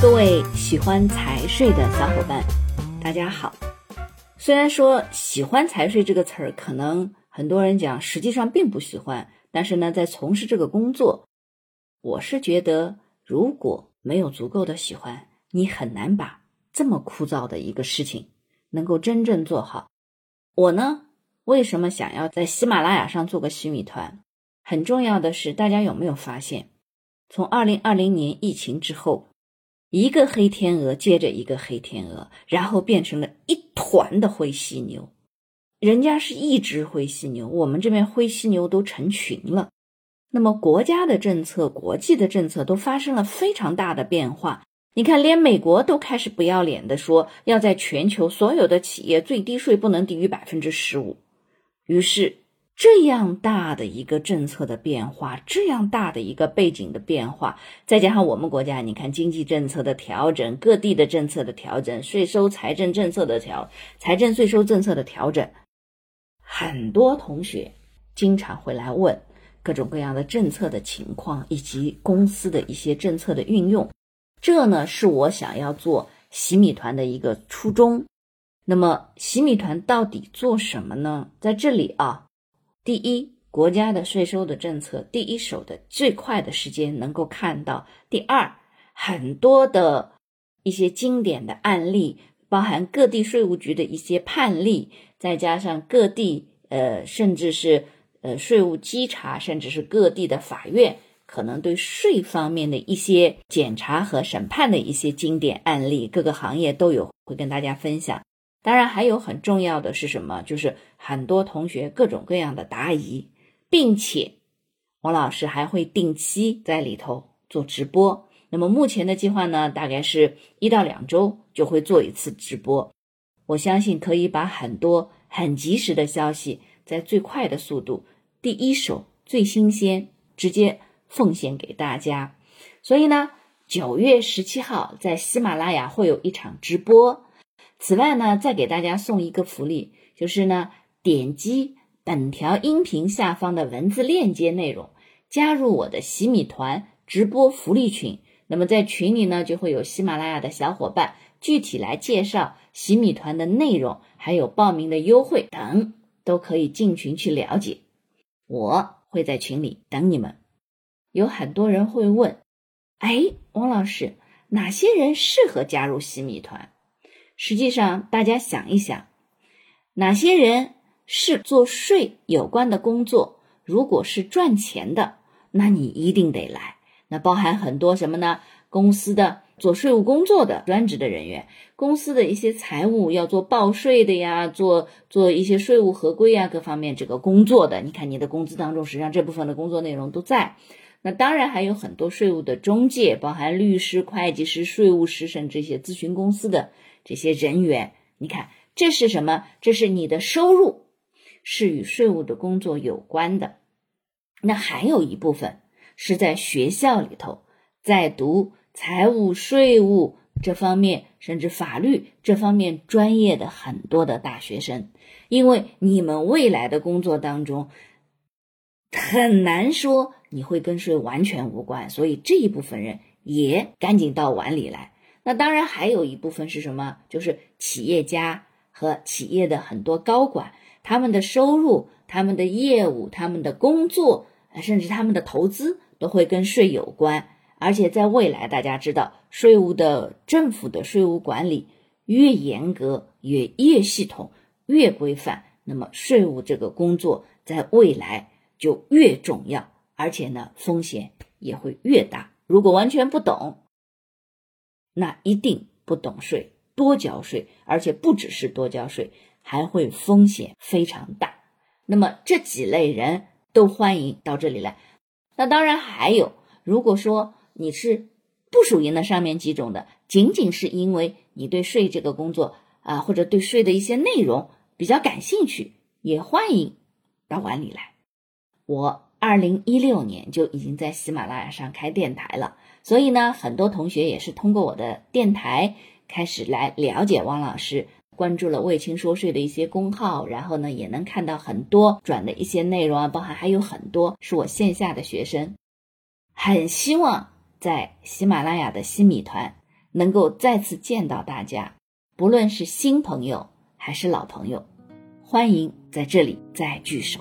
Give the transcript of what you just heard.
各位喜欢财税的小伙伴，大家好。虽然说喜欢财税这个词儿，可能很多人讲，实际上并不喜欢。但是呢，在从事这个工作，我是觉得，如果没有足够的喜欢，你很难把这么枯燥的一个事情能够真正做好。我呢，为什么想要在喜马拉雅上做个洗米团？很重要的是，大家有没有发现，从二零二零年疫情之后。一个黑天鹅接着一个黑天鹅，然后变成了一团的灰犀牛。人家是一只灰犀牛，我们这边灰犀牛都成群了。那么国家的政策、国际的政策都发生了非常大的变化。你看，连美国都开始不要脸的说，要在全球所有的企业最低税不能低于百分之十五。于是。这样大的一个政策的变化，这样大的一个背景的变化，再加上我们国家，你看经济政策的调整，各地的政策的调整，税收财政政策的调，财政税收政策的调整，很多同学经常会来问各种各样的政策的情况，以及公司的一些政策的运用。这呢，是我想要做洗米团的一个初衷。那么，洗米团到底做什么呢？在这里啊。第一，国家的税收的政策，第一手的最快的时间能够看到；第二，很多的一些经典的案例，包含各地税务局的一些判例，再加上各地呃，甚至是呃税务稽查，甚至是各地的法院可能对税方面的一些检查和审判的一些经典案例，各个行业都有会跟大家分享。当然，还有很重要的是什么？就是很多同学各种各样的答疑，并且王老师还会定期在里头做直播。那么目前的计划呢，大概是一到两周就会做一次直播。我相信可以把很多很及时的消息，在最快的速度、第一手、最新鲜，直接奉献给大家。所以呢，九月十七号在喜马拉雅会有一场直播。此外呢，再给大家送一个福利，就是呢，点击本条音频下方的文字链接内容，加入我的喜米团直播福利群。那么在群里呢，就会有喜马拉雅的小伙伴具体来介绍喜米团的内容，还有报名的优惠等，都可以进群去了解。我会在群里等你们。有很多人会问，哎，王老师，哪些人适合加入喜米团？实际上，大家想一想，哪些人是做税有关的工作？如果是赚钱的，那你一定得来。那包含很多什么呢？公司的做税务工作的专职的人员，公司的一些财务要做报税的呀，做做一些税务合规呀，各方面这个工作的。你看你的工资当中，实际上这部分的工作内容都在。那当然还有很多税务的中介，包含律师、会计师、税务师，甚至一些咨询公司的。这些人员，你看，这是什么？这是你的收入，是与税务的工作有关的。那还有一部分是在学校里头在读财务、税务这方面，甚至法律这方面专业的很多的大学生，因为你们未来的工作当中很难说你会跟税完全无关，所以这一部分人也赶紧到碗里来。那当然还有一部分是什么？就是企业家和企业的很多高管，他们的收入、他们的业务、他们的工作，甚至他们的投资，都会跟税有关。而且在未来，大家知道，税务的政府的税务管理越严格、越越系统、越规范，那么税务这个工作在未来就越重要，而且呢，风险也会越大。如果完全不懂，那一定不懂税，多交税，而且不只是多交税，还会风险非常大。那么这几类人都欢迎到这里来。那当然还有，如果说你是不属于那上面几种的，仅仅是因为你对税这个工作啊，或者对税的一些内容比较感兴趣，也欢迎到碗里来。我二零一六年就已经在喜马拉雅上开电台了。所以呢，很多同学也是通过我的电台开始来了解汪老师，关注了魏青说税的一些公号，然后呢，也能看到很多转的一些内容啊，包含还有很多是我线下的学生，很希望在喜马拉雅的新米团能够再次见到大家，不论是新朋友还是老朋友，欢迎在这里再聚首。